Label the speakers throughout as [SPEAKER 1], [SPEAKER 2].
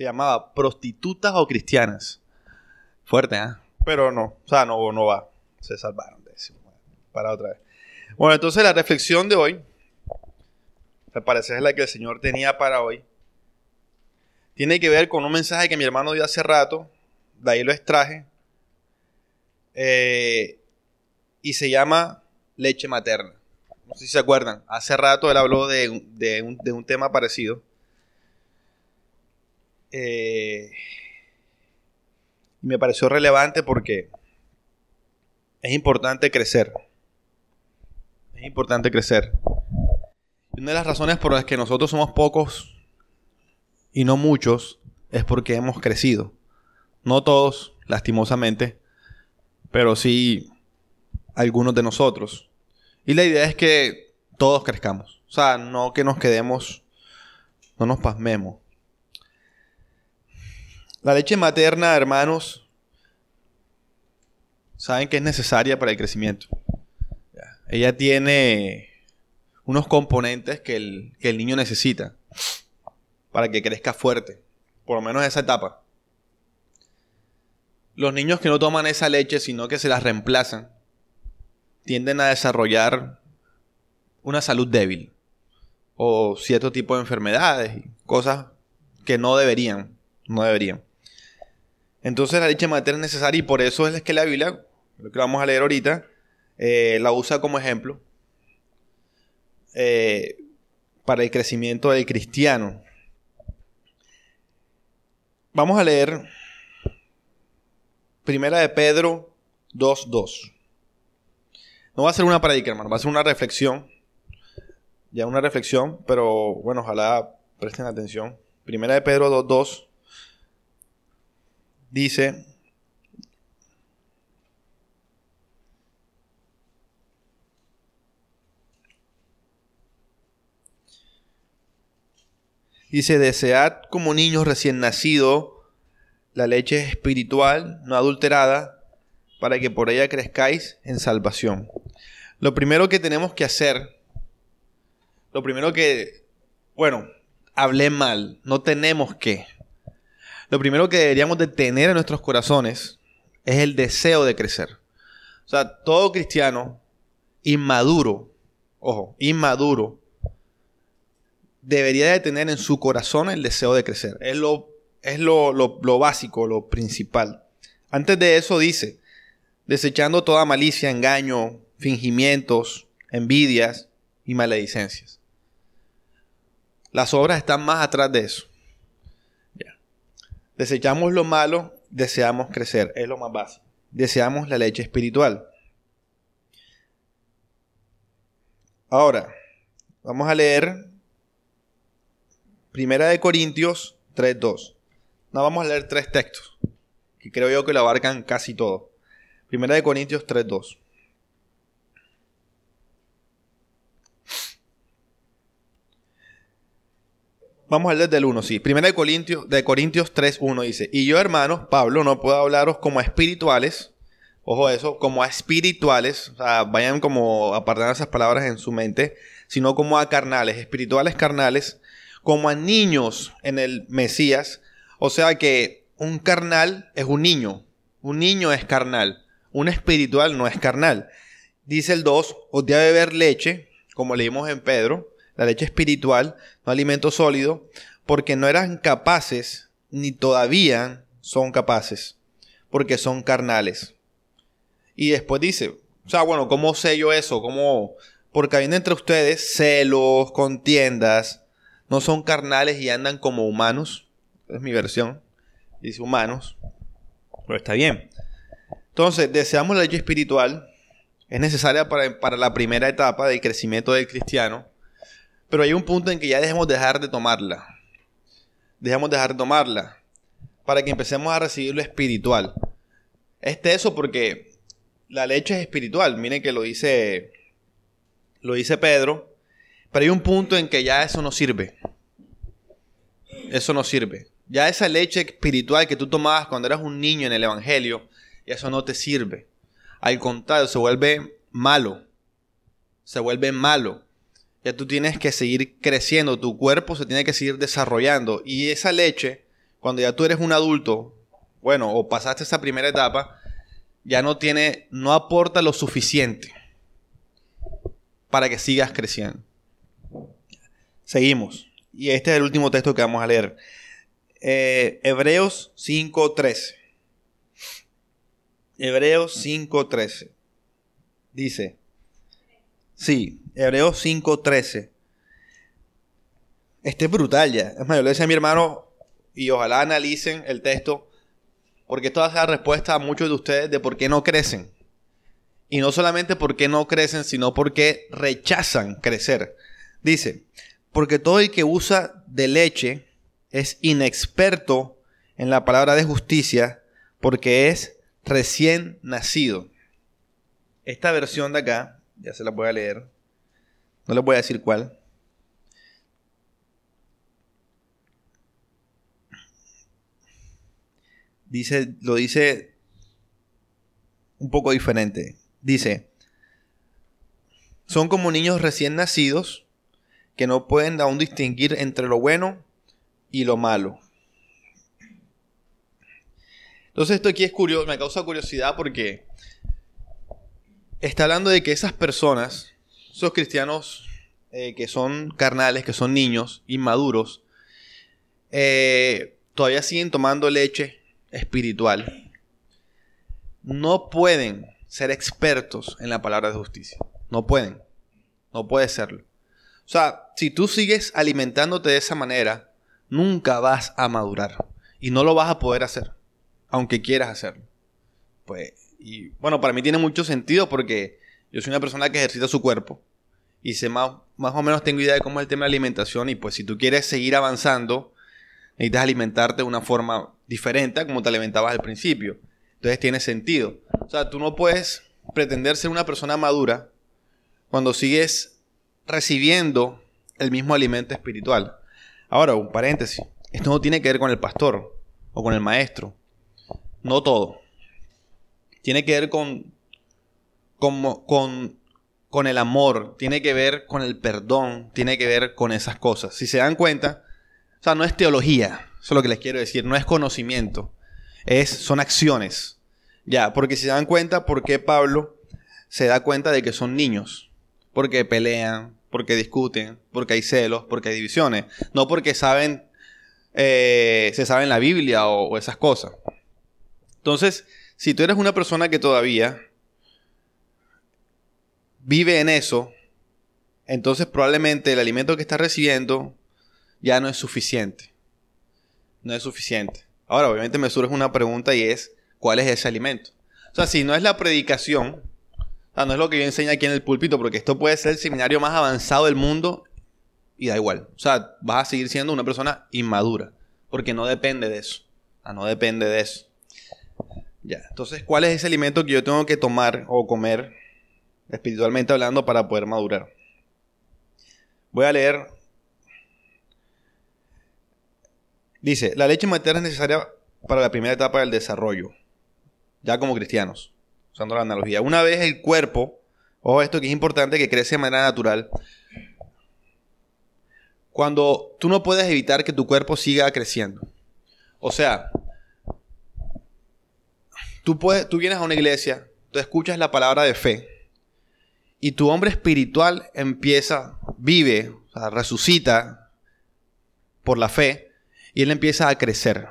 [SPEAKER 1] Se llamaba Prostitutas o Cristianas. Fuerte, ¿eh? Pero no, o sea, no, no va. Se salvaron de eso. Para otra vez. Bueno, entonces la reflexión de hoy, al parecer es la que el Señor tenía para hoy, tiene que ver con un mensaje que mi hermano dio hace rato, de ahí lo extraje, eh, y se llama leche materna. No sé si se acuerdan, hace rato él habló de, un, tema parecido. Eh, me pareció relevante porque es importante crecer. Es importante crecer. Una de las razones por las que nosotros somos pocos y no muchos es porque hemos crecido. No todos, lastimosamente, pero sí algunos de nosotros. Y la idea es que todos crezcamos. O sea, no que nos quedemos, no nos pasmemos. La leche materna, hermanos, saben que es necesaria para el crecimiento. Ella tiene unos componentes que el, que el niño necesita para que crezca fuerte, por lo menos esa etapa. Los niños que no toman esa leche, sino que se la reemplazan, tienden a desarrollar una salud débil o cierto tipo de enfermedades cosas que no deberían, no deberían. Entonces la leche materna es necesaria y por eso es que la Biblia, lo que vamos a leer ahorita, eh, la usa como ejemplo eh, para el crecimiento del cristiano. Vamos a leer Primera de Pedro 2.2. No va a ser una predica, hermano, va a ser una reflexión. Ya una reflexión, pero bueno, ojalá presten atención. Primera de Pedro 2.2 dice, Dice, desead como niños recién nacidos la leche espiritual, no adulterada, para que por ella crezcáis en salvación. Lo primero que tenemos que hacer, lo primero que, bueno, hablé mal, no tenemos que. Lo primero que deberíamos de tener en nuestros corazones es el deseo de crecer. O sea, todo cristiano inmaduro, ojo, inmaduro, debería de tener en su corazón el deseo de crecer. Es lo, es lo, lo, básico, lo principal. Antes de eso dice, desechando toda malicia, engaño, fingimientos, envidias y maledicencias. Las obras están más atrás de eso. Desechamos lo malo, deseamos crecer, es lo más básico. Deseamos la leche espiritual. Ahora, vamos a leer Primera de Corintios 3.2. No vamos a leer tres textos, que creo yo que lo abarcan casi todo. Primera de Corintios 3.2. Vamos a leer del 1, sí. Primera de Corintios, de Corintios 3.1 dice, y yo hermanos, Pablo, no puedo hablaros como a espirituales, ojo eso, como a espirituales, o sea, vayan como apartando esas palabras en su mente, sino como a carnales, espirituales carnales, como a niños en el Mesías. O sea que un carnal es un niño, un niño es carnal, un espiritual no es carnal. Dice el 2, os a beber leche, como leímos en Pedro, la leche espiritual, no alimento sólido, porque no eran capaces, ni todavía son capaces, porque son carnales. Y después dice, o sea, bueno, ¿cómo sé yo eso? ¿Cómo? Porque habiendo entre ustedes celos, contiendas, no son carnales y andan como humanos. Es mi versión. Dice humanos. Pero está bien. Entonces, deseamos la leche espiritual. Es necesaria para, la primera etapa del crecimiento del cristiano. Pero hay un punto en que ya dejemos dejar de tomarla. Dejemos dejar de tomarla. Para que empecemos a recibir lo espiritual. Este eso porque la leche es espiritual. Miren que lo dice, lo dice Pedro pero hay un punto en que ya eso no sirve. Eso no sirve. Ya esa leche espiritual que tú tomabas cuando eras un niño en el Evangelio, ya eso no te sirve. Al contrario, se vuelve malo. Se vuelve malo. Ya tú tienes que seguir creciendo, tu cuerpo se tiene que seguir desarrollando. Y esa leche, cuando ya tú eres un adulto, bueno, o pasaste esa primera etapa, ya no tiene, no aporta lo suficiente para que sigas creciendo. Seguimos. Y este es el último texto que vamos a leer. Eh, Hebreos 5.13. Hebreos 5.13. Dice. Sí, Hebreos 5.13. Este es brutal ya. Es más, yo le decía a mi hermano, y ojalá analicen el texto, porque esto va a ser la respuesta a muchos de ustedes de por qué no crecen. Y no solamente por qué no crecen, sino porque rechazan crecer. Dice, porque todo el que usa de leche es inexperto en la palabra de justicia, porque es recién nacido. Esta versión de acá, ya se la voy a leer, no les voy a decir cuál. Dice, lo dice un poco diferente. Dice, son como niños recién nacidos que no pueden aún distinguir entre lo bueno y lo malo. Entonces esto aquí es curioso, me causa curiosidad porque está hablando de que esas personas, esos cristianos eh, que son carnales, que son niños, inmaduros, eh, todavía siguen tomando leche espiritual, no pueden ser expertos en la palabra de justicia. No pueden. No puede serlo. O sea, si tú sigues alimentándote de esa manera, nunca vas a madurar. Y no lo vas a poder hacer. Aunque quieras hacerlo. Pues, y bueno, para mí tiene mucho sentido porque yo soy una persona que ejercita su cuerpo. Y sé más, más o menos tengo idea de cómo es el tema de alimentación. Y pues si tú quieres seguir avanzando, necesitas alimentarte de una forma diferente a como te alimentabas al principio. Entonces tiene sentido. O sea, tú no puedes pretender ser una persona madura cuando sigues recibiendo el mismo alimento espiritual. Ahora, un paréntesis. Esto no tiene que ver con el pastor o con el maestro. No todo. Tiene que ver con, con, con, con el amor, tiene que ver con el perdón, tiene que ver con esas cosas. Si se dan cuenta, o sea, no es teología, eso es lo que les quiero decir, no es conocimiento, es, son acciones. Ya, porque si se dan cuenta, ¿por qué Pablo se da cuenta de que son niños? Porque pelean, porque discuten, porque hay celos, porque hay divisiones. No porque saben, eh, se saben la Biblia o, o esas cosas. Entonces, si tú eres una persona que todavía vive en eso, entonces probablemente el alimento que estás recibiendo ya no es suficiente. No es suficiente. Ahora, obviamente me surge una pregunta y es, ¿cuál es ese alimento? O sea, si no es la predicación, o sea, no es lo que yo enseño aquí en el púlpito, porque esto puede ser el seminario más avanzado del mundo y da igual. O sea, vas a seguir siendo una persona inmadura, porque no depende de eso. O sea, no depende de eso. Ya, entonces, ¿cuál es ese alimento que yo tengo que tomar o comer, espiritualmente hablando, para poder madurar? Voy a leer Dice, la leche materna es necesaria para la primera etapa del desarrollo, ya como cristianos, usando la analogía. Una vez el cuerpo, ojo esto que es importante, que crece de manera natural, cuando tú no puedes evitar que tu cuerpo siga creciendo. O sea, tú, puedes, tú vienes a una iglesia, tú escuchas la palabra de fe, y tu hombre espiritual empieza, vive, o sea, resucita por la fe, y él empieza a crecer.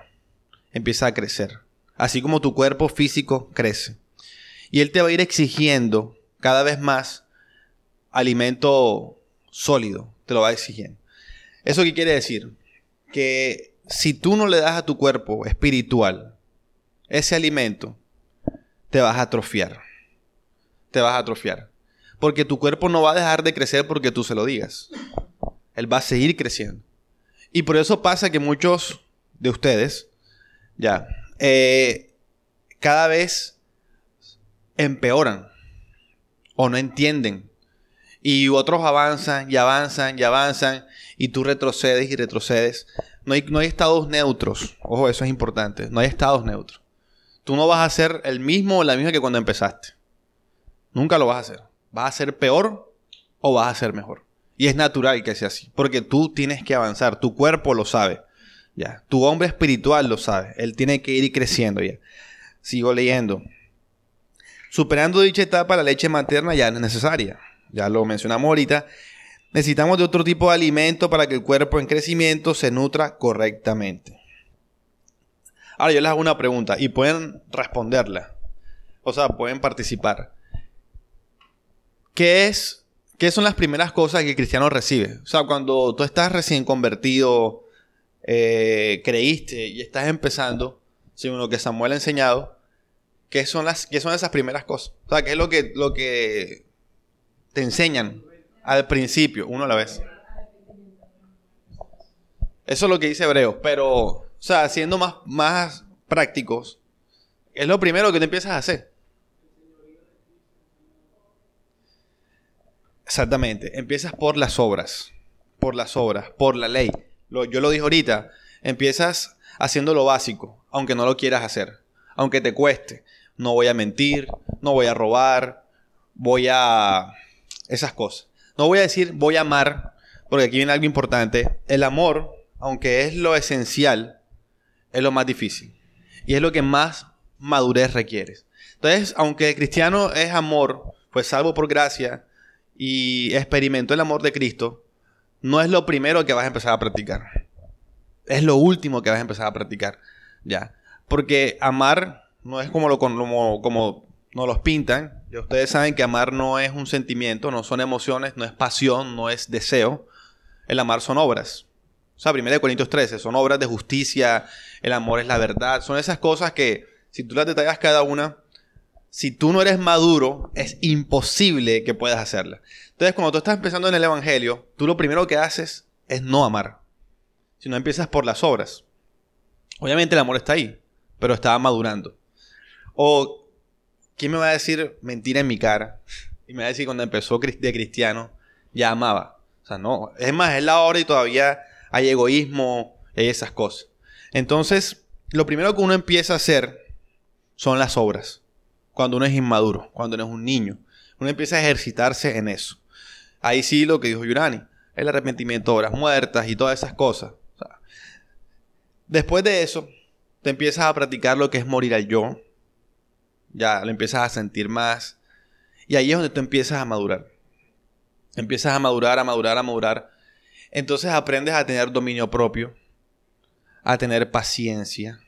[SPEAKER 1] Empieza a crecer. Así como tu cuerpo físico crece. Y él te va a ir exigiendo cada vez más alimento sólido. Te lo va exigiendo. ¿Eso qué quiere decir? Que si tú no le das a tu cuerpo espiritual ese alimento, te vas a atrofiar. Te vas a atrofiar. Porque tu cuerpo no va a dejar de crecer porque tú se lo digas. Él va a seguir creciendo. Y por eso pasa que muchos de ustedes, ya, eh, cada vez empeoran o no entienden. Y otros avanzan y avanzan y avanzan y tú retrocedes y retrocedes. No hay, no hay estados neutros. Ojo, eso es importante. No hay estados neutros. Tú no vas a ser el mismo o la misma que cuando empezaste. Nunca lo vas a hacer. Vas a ser peor o vas a ser mejor. Y es natural que sea así, porque tú tienes que avanzar, tu cuerpo lo sabe. Ya. Tu hombre espiritual lo sabe. Él tiene que ir creciendo ya. Sigo leyendo. Superando dicha etapa, la leche materna ya no es necesaria. Ya lo mencionamos ahorita. Necesitamos de otro tipo de alimento para que el cuerpo en crecimiento se nutra correctamente. Ahora yo les hago una pregunta y pueden responderla. O sea, pueden participar. ¿Qué es ¿Qué son las primeras cosas que cristiano recibe? O sea, cuando tú estás recién convertido, eh, creíste y estás empezando, según lo que Samuel ha enseñado, ¿qué son, las, qué son esas primeras cosas? O sea, ¿qué es lo que, lo que te enseñan al principio, uno a la vez? Eso es lo que dice Hebreo, pero, o sea, siendo más, más prácticos, es lo primero que te empiezas a hacer. Exactamente. Empiezas por las obras. Por las obras, por la ley. yo lo dije ahorita. Empiezas haciendo lo básico, aunque no lo quieras hacer. Aunque te cueste. No voy a mentir, no voy a robar, voy a... esas cosas. No voy a decir voy a amar, porque aquí viene algo importante. El amor, aunque es lo esencial, es lo más difícil. Y es lo que más madurez requiere. Entonces, aunque el cristiano es amor, pues salvo por gracia, y experimentó el amor de Cristo, no es lo primero que vas a empezar a practicar. Es lo último que vas a empezar a practicar. Ya. Porque amar no es como lo como, como nos los pintan. Ustedes saben que amar no es un sentimiento, no son emociones, no es pasión, no es deseo. El amar son obras. O sea, 1 Corintios 13, son obras de justicia, el amor es la verdad. Son esas cosas que, si tú las detallas cada una, si tú no eres maduro, es imposible que puedas hacerla. Entonces, cuando tú estás empezando en el Evangelio, tú lo primero que haces es no amar, Si no empiezas por las obras. Obviamente el amor está ahí, pero estaba madurando. O, ¿quién me va a decir mentira en mi cara? Y me va a decir cuando empezó de cristiano, ya amaba. O sea, no. Es más, es la hora y todavía hay egoísmo y esas cosas. Entonces, lo primero que uno empieza a hacer son las obras cuando uno es inmaduro, cuando uno es un niño. Uno empieza a ejercitarse en eso. Ahí sí lo que dijo Yurani, el arrepentimiento, obras muertas y todas esas cosas. después de eso, te empiezas a practicar lo que es morir al yo. Ya lo empiezas a sentir más. Y ahí es donde tú empiezas a madurar. Empiezas a madurar, a madurar, a madurar. Entonces aprendes a tener dominio propio, a tener paciencia,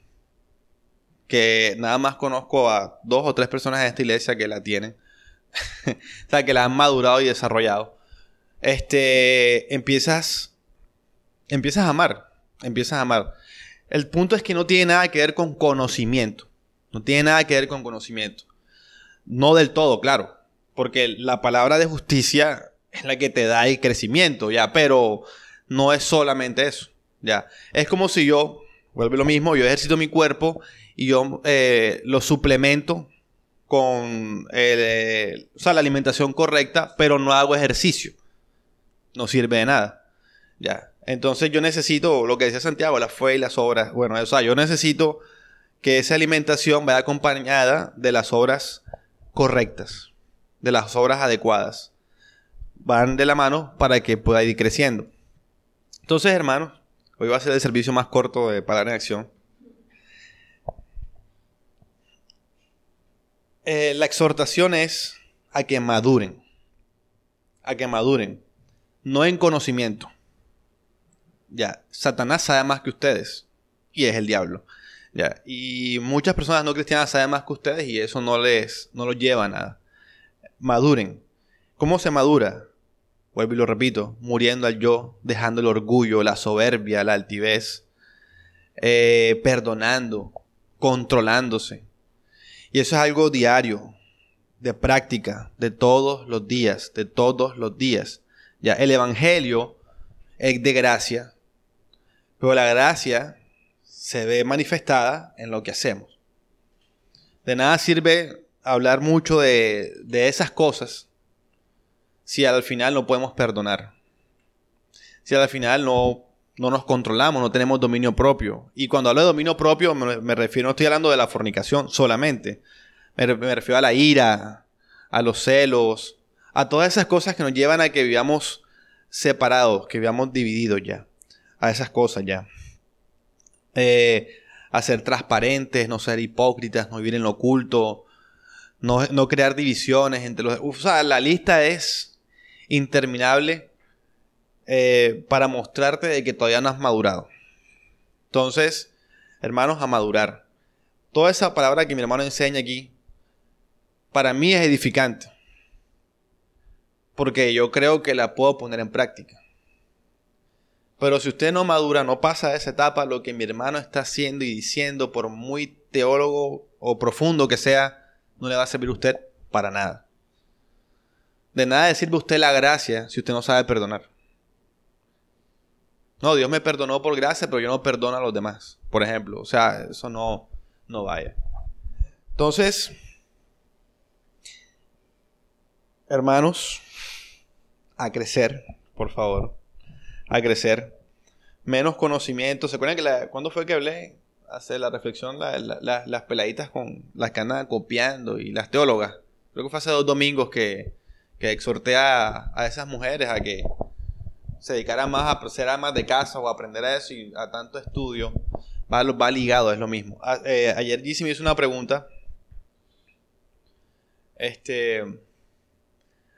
[SPEAKER 1] que nada más conozco a dos o tres personas en esta iglesia que la tienen. o sea, que la han madurado y desarrollado. Este, empiezas, empiezas a amar, empiezas a amar. El punto es que no tiene nada que ver con conocimiento. No tiene nada que ver con conocimiento. No del todo, claro. Porque la palabra de justicia es la que te da el crecimiento, ya. Pero no es solamente eso, ya. Es como si yo, vuelve lo mismo, yo ejercito mi cuerpo y yo eh, lo suplemento con eh, la alimentación correcta, pero no hago ejercicio. No sirve de nada. Ya. Entonces yo necesito, lo que decía Santiago, la fe y las obras. Bueno, o sea, yo necesito que esa alimentación vaya acompañada de las obras correctas, de las obras adecuadas. Van de la mano para que pueda ir creciendo. Entonces, hermanos, hoy va a ser el servicio más corto de Palabra en Acción. Eh, la exhortación es a que maduren. A que maduren. No en conocimiento. Ya, Satanás sabe más que ustedes. Y es el diablo. Ya, y muchas personas no cristianas saben más que ustedes y eso no les no los lleva a nada. Maduren. ¿Cómo se madura? Vuelvo y lo repito, muriendo al yo, dejando el orgullo, la soberbia, la altivez, eh, perdonando, controlándose, y eso es algo diario, de práctica, de todos los días, de todos los días. Ya, el Evangelio es de gracia, pero la gracia se ve manifestada en lo que hacemos. De nada sirve hablar mucho de, de esas cosas si al final no podemos perdonar. Si al final no no nos controlamos, no tenemos dominio propio. Y cuando hablo de dominio propio, me, refiero, no estoy hablando de la fornicación solamente. Me, refiero a la ira, a los celos, a todas esas cosas que nos llevan a que vivamos separados, que vivamos divididos ya. A esas cosas ya. eh, a ser transparentes, no ser hipócritas, no vivir en lo oculto, no, no crear divisiones entre los... o sea, la lista es interminable eh, para mostrarte de que todavía no has madurado. Entonces, hermanos, a madurar. Toda esa palabra que mi hermano enseña aquí, para mí es edificante. Porque yo creo que la puedo poner en práctica. Pero si usted no madura, no pasa de esa etapa, lo que mi hermano está haciendo y diciendo, por muy teólogo o profundo que sea, no le va a servir a usted para nada. De nada le sirve a usted la gracia si usted no sabe perdonar. No, Dios me perdonó por gracia, pero yo no perdono a los demás, por ejemplo. O sea, eso no, no vaya. Entonces, hermanos, a crecer, por favor a crecer. Menos conocimiento. ¿Se acuerdan que la, cuándo fue que hablé? Hace la reflexión, las peladitas con las que andan copiando y las teólogas. Creo que fue hace dos domingos que, que exhorté a, esas mujeres a que se dedicaran más a ser amas de casa o a aprender a eso y a tanto estudio. Va, ligado, es lo mismo. Eh, ayer Gizzy me hizo una pregunta. Este.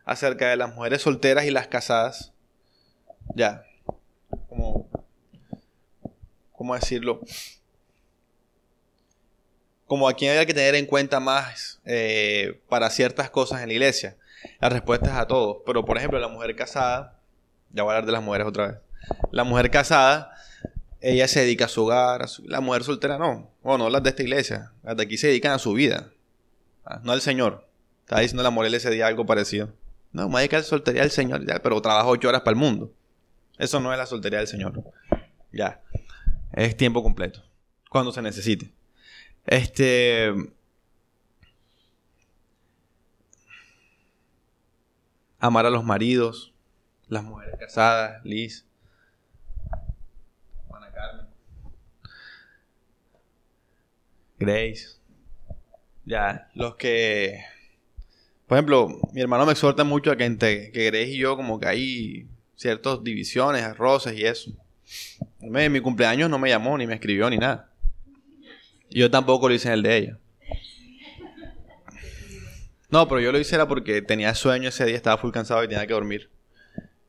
[SPEAKER 1] Acerca de las mujeres solteras y las casadas. Ya como, ¿cómo decirlo? Como a quién había que tener en cuenta más eh, para ciertas cosas en la iglesia. La respuesta es a todos. Pero, por ejemplo, la mujer casada, ya voy a hablar de las mujeres otra vez. La mujer casada, ella se dedica a su hogar. la mujer soltera no. Bueno, no las de esta iglesia. Las de aquí se dedican a su vida. Ah, no al Señor. Estaba diciendo la Morel ese día algo parecido. No, me dedica a la soltería al Señor, pero trabaja ocho horas para el mundo. Eso no es la soltería del Señor. Ya. Es tiempo completo. Cuando se necesite. Este. Amar a los maridos, las mujeres casadas, Liz, Juana Carmen, Grace. Ya, los que. Por ejemplo, mi hermano me exhorta mucho a que entre que Grace y yo, como que hay ciertas divisiones, roces y eso. En mi cumpleaños no me llamó, ni me escribió, ni nada. Yo tampoco lo hice en el de ella. No, pero yo lo hice era porque tenía sueño ese día, estaba full cansado y tenía que dormir.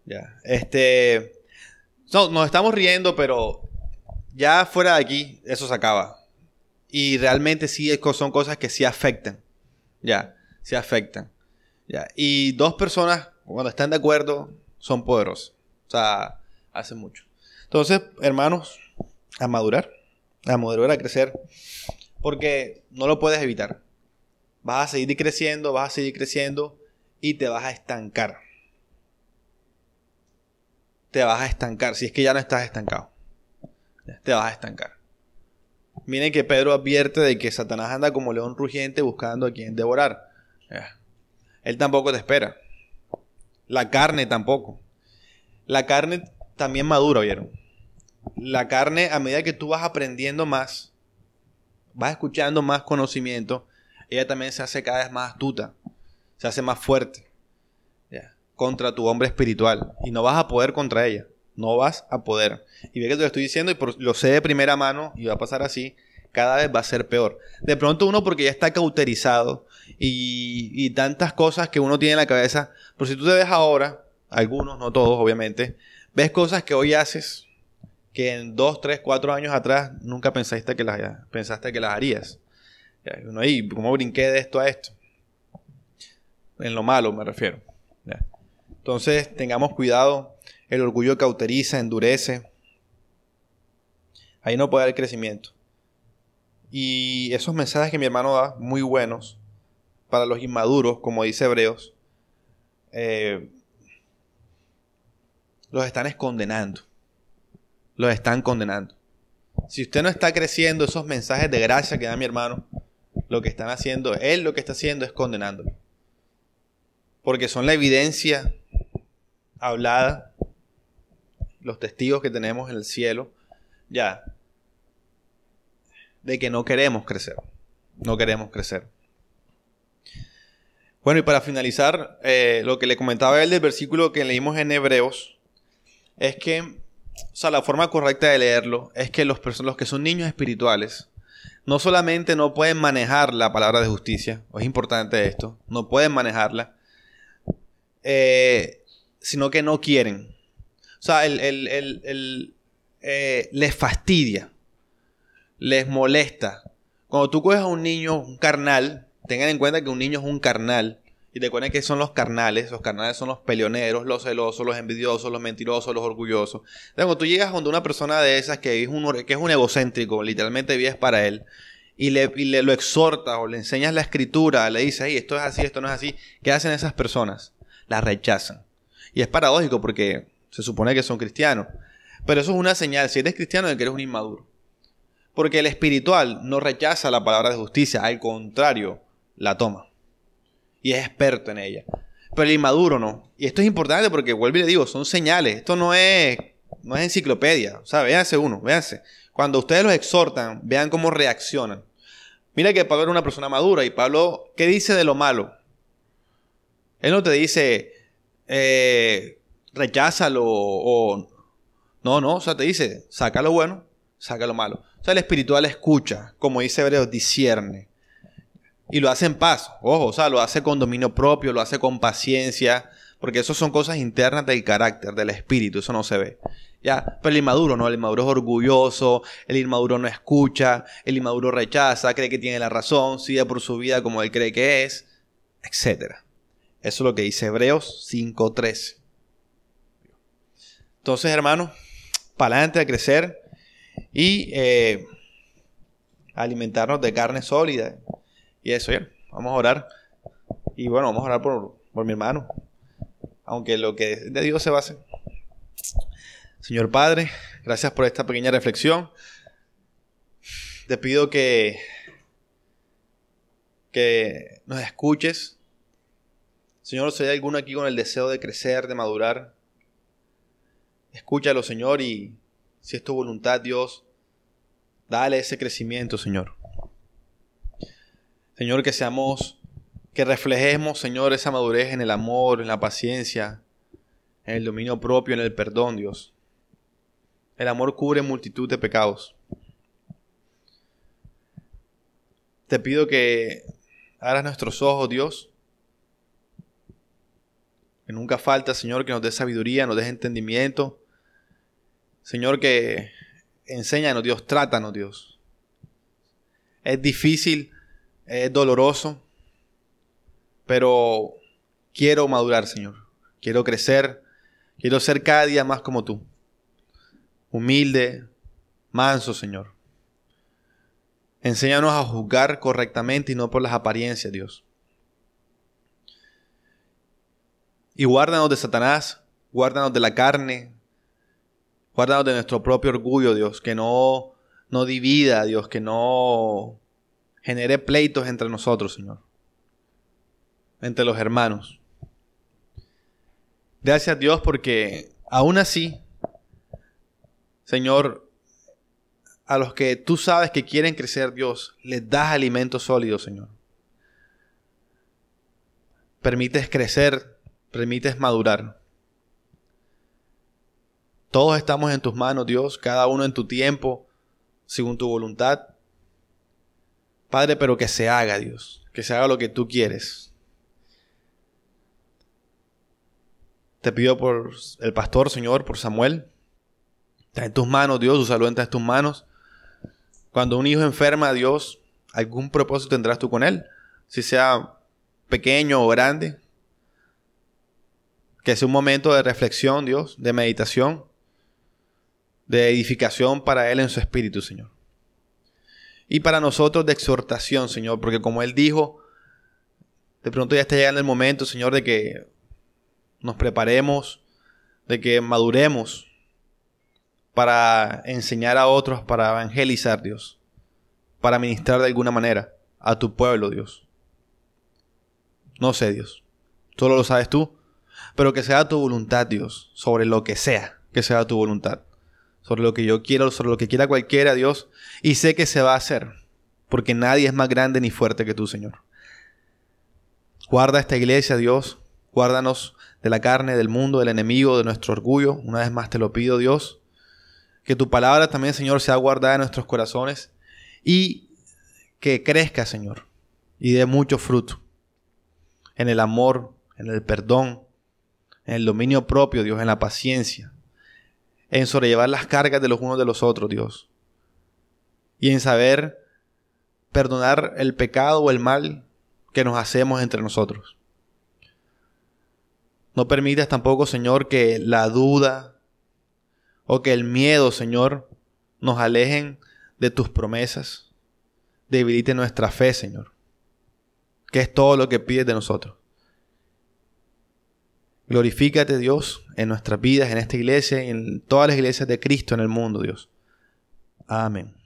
[SPEAKER 1] Ya. Este. No, nos estamos riendo, pero ya fuera de aquí, eso se acaba. Y realmente sí son cosas que sí afectan. Ya, sí afectan. Ya. Y dos personas, cuando están de acuerdo, son poderosos. O sea, hace mucho. Entonces, hermanos, a madurar, a madurar, a crecer, porque no lo puedes evitar. Vas a seguir creciendo, vas a seguir creciendo y te vas a estancar. Te vas a estancar, si es que ya no estás estancado. Te vas a estancar. Miren que Pedro advierte de que Satanás anda como león rugiente buscando a quien devorar. Él tampoco te espera. La carne tampoco. La carne también madura, ¿vieron? La carne, a medida que tú vas aprendiendo más, vas escuchando más conocimiento, ella también se hace cada vez más astuta, se hace más fuerte contra tu hombre espiritual. Y no vas a poder contra ella. No vas a poder. Y ve que te lo estoy diciendo y lo sé de primera mano y va a pasar así. Cada vez va a ser peor. De pronto uno porque ya está cauterizado y, y tantas cosas que uno tiene en la cabeza. Pero si tú te ves ahora, algunos, no todos, obviamente, ves cosas que hoy haces que en dos, tres, cuatro años atrás nunca pensaste que las, pensaste que las harías. Uno ahí, ¿cómo brinqué de esto a esto? En lo malo me refiero. Entonces, tengamos cuidado. El orgullo cauteriza, endurece. Ahí no puede haber crecimiento. Y esos mensajes que mi hermano da, muy buenos, para los inmaduros, como dice Hebreos, eh, los están condenando. Los están condenando. Si usted no está creciendo esos mensajes de gracia que da mi hermano, lo que están haciendo, él lo que está haciendo es condenándolo. Porque son la evidencia hablada, los testigos que tenemos en el cielo, ya, de que no queremos crecer. No queremos crecer. Bueno, y para finalizar, eh, lo que le comentaba él del versículo que leímos en Hebreos, es que o sea, la forma correcta de leerlo es que los, los que son niños espirituales no solamente no pueden manejar la palabra de justicia, es importante esto, no pueden manejarla, eh, sino que no quieren. O sea, el, eh, les fastidia, les molesta. Cuando tú coges a un niño, un carnal, tengan en cuenta que un niño es un carnal, y recuerden que son los carnales. Los carnales son los peleoneros, los celosos, los envidiosos, los mentirosos, los orgullosos. Cuando tú llegas donde una persona de esas que es un, que es un egocéntrico, literalmente vives para él, y le, le, lo exhortas o le enseñas la escritura, le dices, esto es así, esto no es así, ¿qué hacen esas personas? Las rechazan. Y es paradójico porque se supone que son cristianos. Pero eso es una señal, si eres cristiano, de que eres un inmaduro. Porque el espiritual no rechaza la palabra de justicia, al contrario, la toma y es experto en ella. Pero el inmaduro no. Y esto es importante porque, vuelvo y le digo, son señales. Esto no es, no es enciclopedia. O sea, véanse uno, véanse. Cuando ustedes los exhortan, vean cómo reaccionan. Mira que Pablo era una persona madura y Pablo, ¿qué dice de lo malo? Él no te dice, eh, recházalo o... No, no, o sea, te dice, saca lo bueno, saca lo malo. O sea, el espiritual escucha, como dice Hebreos, discierne. Y lo hace en paz, ojo, o sea, lo hace con dominio propio, lo hace con paciencia, porque eso son cosas internas del carácter, del espíritu, eso no se ve. Ya, pero el inmaduro no, el inmaduro es orgulloso, el inmaduro no escucha, el inmaduro rechaza, cree que tiene la razón, sigue por su vida como él cree que es, etc. Eso es lo que dice Hebreos 5.13. Entonces, hermanos, para adelante a crecer y eh, alimentarnos de carne sólida. Y eso, ya. Vamos a orar. Y bueno, vamos a orar por, por mi hermano. Aunque lo que de Dios se hacer. Señor Padre, gracias por esta pequeña reflexión. Te pido que, que nos escuches. Señor, si hay alguno aquí con el deseo de crecer, de madurar, escúchalo, Señor, y si es tu voluntad, Dios, dale ese crecimiento, Señor. Señor, que seamos, que reflejemos, Señor, esa madurez en el amor, en la paciencia, en el dominio propio, en el perdón, Dios. El amor cubre multitud de pecados. Te pido que abras nuestros ojos, Dios. Que nunca falta, Señor, que nos dé sabiduría, nos dé entendimiento. Señor, que enséñanos, Dios, trátanos, Dios. Es difícil es doloroso, pero quiero madurar, Señor. Quiero crecer, quiero ser cada día más como tú. Humilde, manso, Señor. Enséñanos a juzgar correctamente y no por las apariencias, Dios. Y guárdanos de Satanás, guárdanos de la carne, guárdanos de nuestro propio orgullo, Dios, que no, no divida, Dios, que no genere pleitos entre nosotros, Señor. Entre los hermanos. Gracias a Dios porque aún así, Señor, a los que tú sabes que quieren crecer, Dios, les das alimento sólido, Señor. Permites crecer, permites madurar. Todos estamos en tus manos, Dios, cada uno en tu tiempo, según tu voluntad. Padre, pero que se haga, Dios, que se haga lo que tú quieres. Te pido por el pastor, Señor, por Samuel. Está en tus manos, Dios, su salud está en tus manos. Cuando un hijo enferma, Dios, algún propósito tendrás tú con él, si sea pequeño o grande. Que sea un momento de reflexión, Dios, de meditación, de edificación para él en su espíritu, Señor y para nosotros de exhortación, Señor, porque como Él dijo, de pronto ya está llegando el momento, Señor, de que nos preparemos, de que maduremos para enseñar a otros, para evangelizar, Dios, para ministrar de alguna manera a tu pueblo, Dios. No sé, Dios, solo lo sabes tú, pero que sea tu voluntad, Dios, sobre lo que sea, que sea tu voluntad sobre lo que yo quiero, sobre lo que quiera cualquiera, Dios, y sé que se va a hacer, porque nadie es más grande ni fuerte que tú, Señor. Guarda esta iglesia, Dios, guárdanos de la carne, del mundo, del enemigo, de nuestro orgullo, una vez más te lo pido, Dios, Que tu palabra también, Señor, sea guardada en nuestros corazones y que crezca, Señor, y dé mucho fruto en el amor, en el perdón, en el dominio propio, Dios, en la paciencia, en sobrellevar las cargas de los unos de los otros, Dios, y en saber perdonar el pecado o el mal que nos hacemos entre nosotros. No permitas tampoco, Señor, que la duda o que el miedo, Señor, nos alejen de tus promesas. Debilite nuestra fe, Señor, que es todo lo que pides de nosotros. Glorifícate, Dios, en nuestras vidas, en esta iglesia y en todas las iglesias de Cristo en el mundo, Dios. Amén.